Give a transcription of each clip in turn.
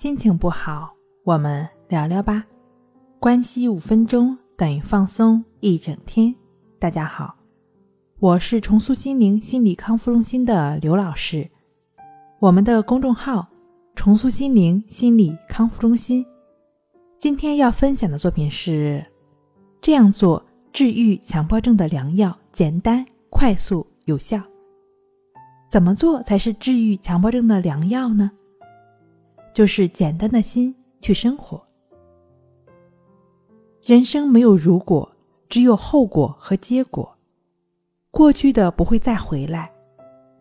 心情不好，我们聊聊吧。关系五分钟等于放松一整天。大家好，我是重塑心灵心理康复中心的刘老师。我们的公众号“重塑心灵心理康复中心”。今天要分享的作品是：这样做治愈强迫症的良药，简单、快速、有效。怎么做才是治愈强迫症的良药呢？就是简单的心去生活。人生没有如果，只有后果和结果。过去的不会再回来，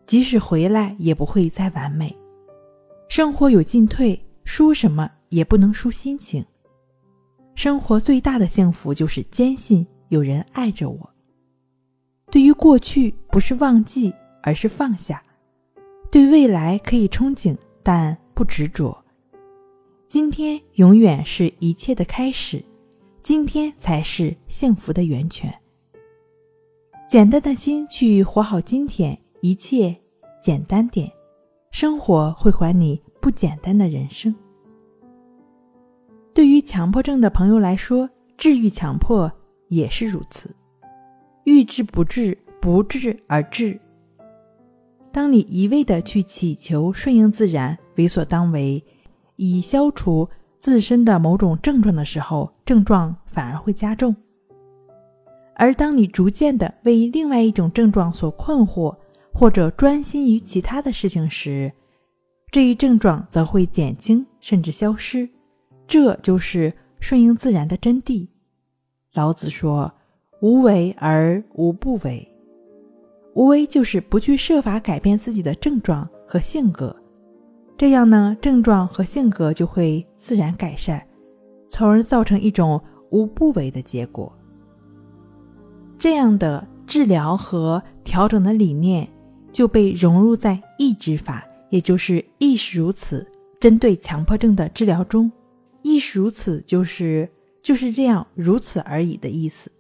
即使回来也不会再完美。生活有进退，输什么也不能输心情。生活最大的幸福就是坚信有人爱着我。对于过去，不是忘记。而是放下，对未来可以憧憬，但不执着。今天永远是一切的开始，今天才是幸福的源泉。简单的心去活好今天，一切简单点，生活会还你不简单的人生。对于强迫症的朋友来说，治愈强迫也是如此，欲治不治，不治而治。当你一味的去祈求顺应自然、为所当为，以消除自身的某种症状的时候，症状反而会加重；而当你逐渐的为另外一种症状所困惑，或者专心于其他的事情时，这一症状则会减轻甚至消失。这就是顺应自然的真谛。老子说：“无为而无不为。”无为就是不去设法改变自己的症状和性格，这样呢，症状和性格就会自然改善，从而造成一种无不为的结果。这样的治疗和调整的理念就被融入在意志法，也就是亦是如此，针对强迫症的治疗中，亦是如此就是就是这样如此而已的意思。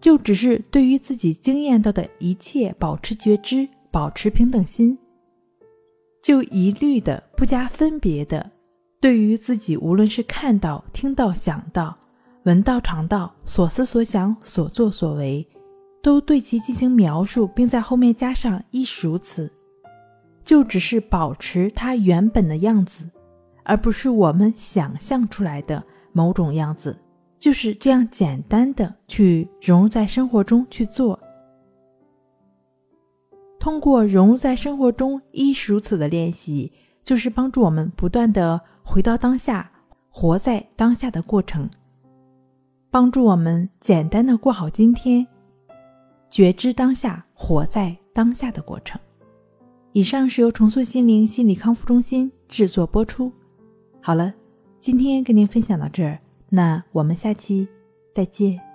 就只是对于自己经验到的一切保持觉知，保持平等心，就一律的不加分别的，对于自己无论是看到、听到、想到、闻到、尝到、所思所想、所作所为，都对其进行描述，并在后面加上亦是如此，就只是保持它原本的样子，而不是我们想象出来的某种样子。就是这样简单的去融入在生活中去做，通过融入在生活中亦是如此的练习，就是帮助我们不断的回到当下，活在当下的过程，帮助我们简单的过好今天，觉知当下，活在当下的过程。以上是由重塑心灵心理康复中心制作播出。好了，今天跟您分享到这儿。那我们下期再见。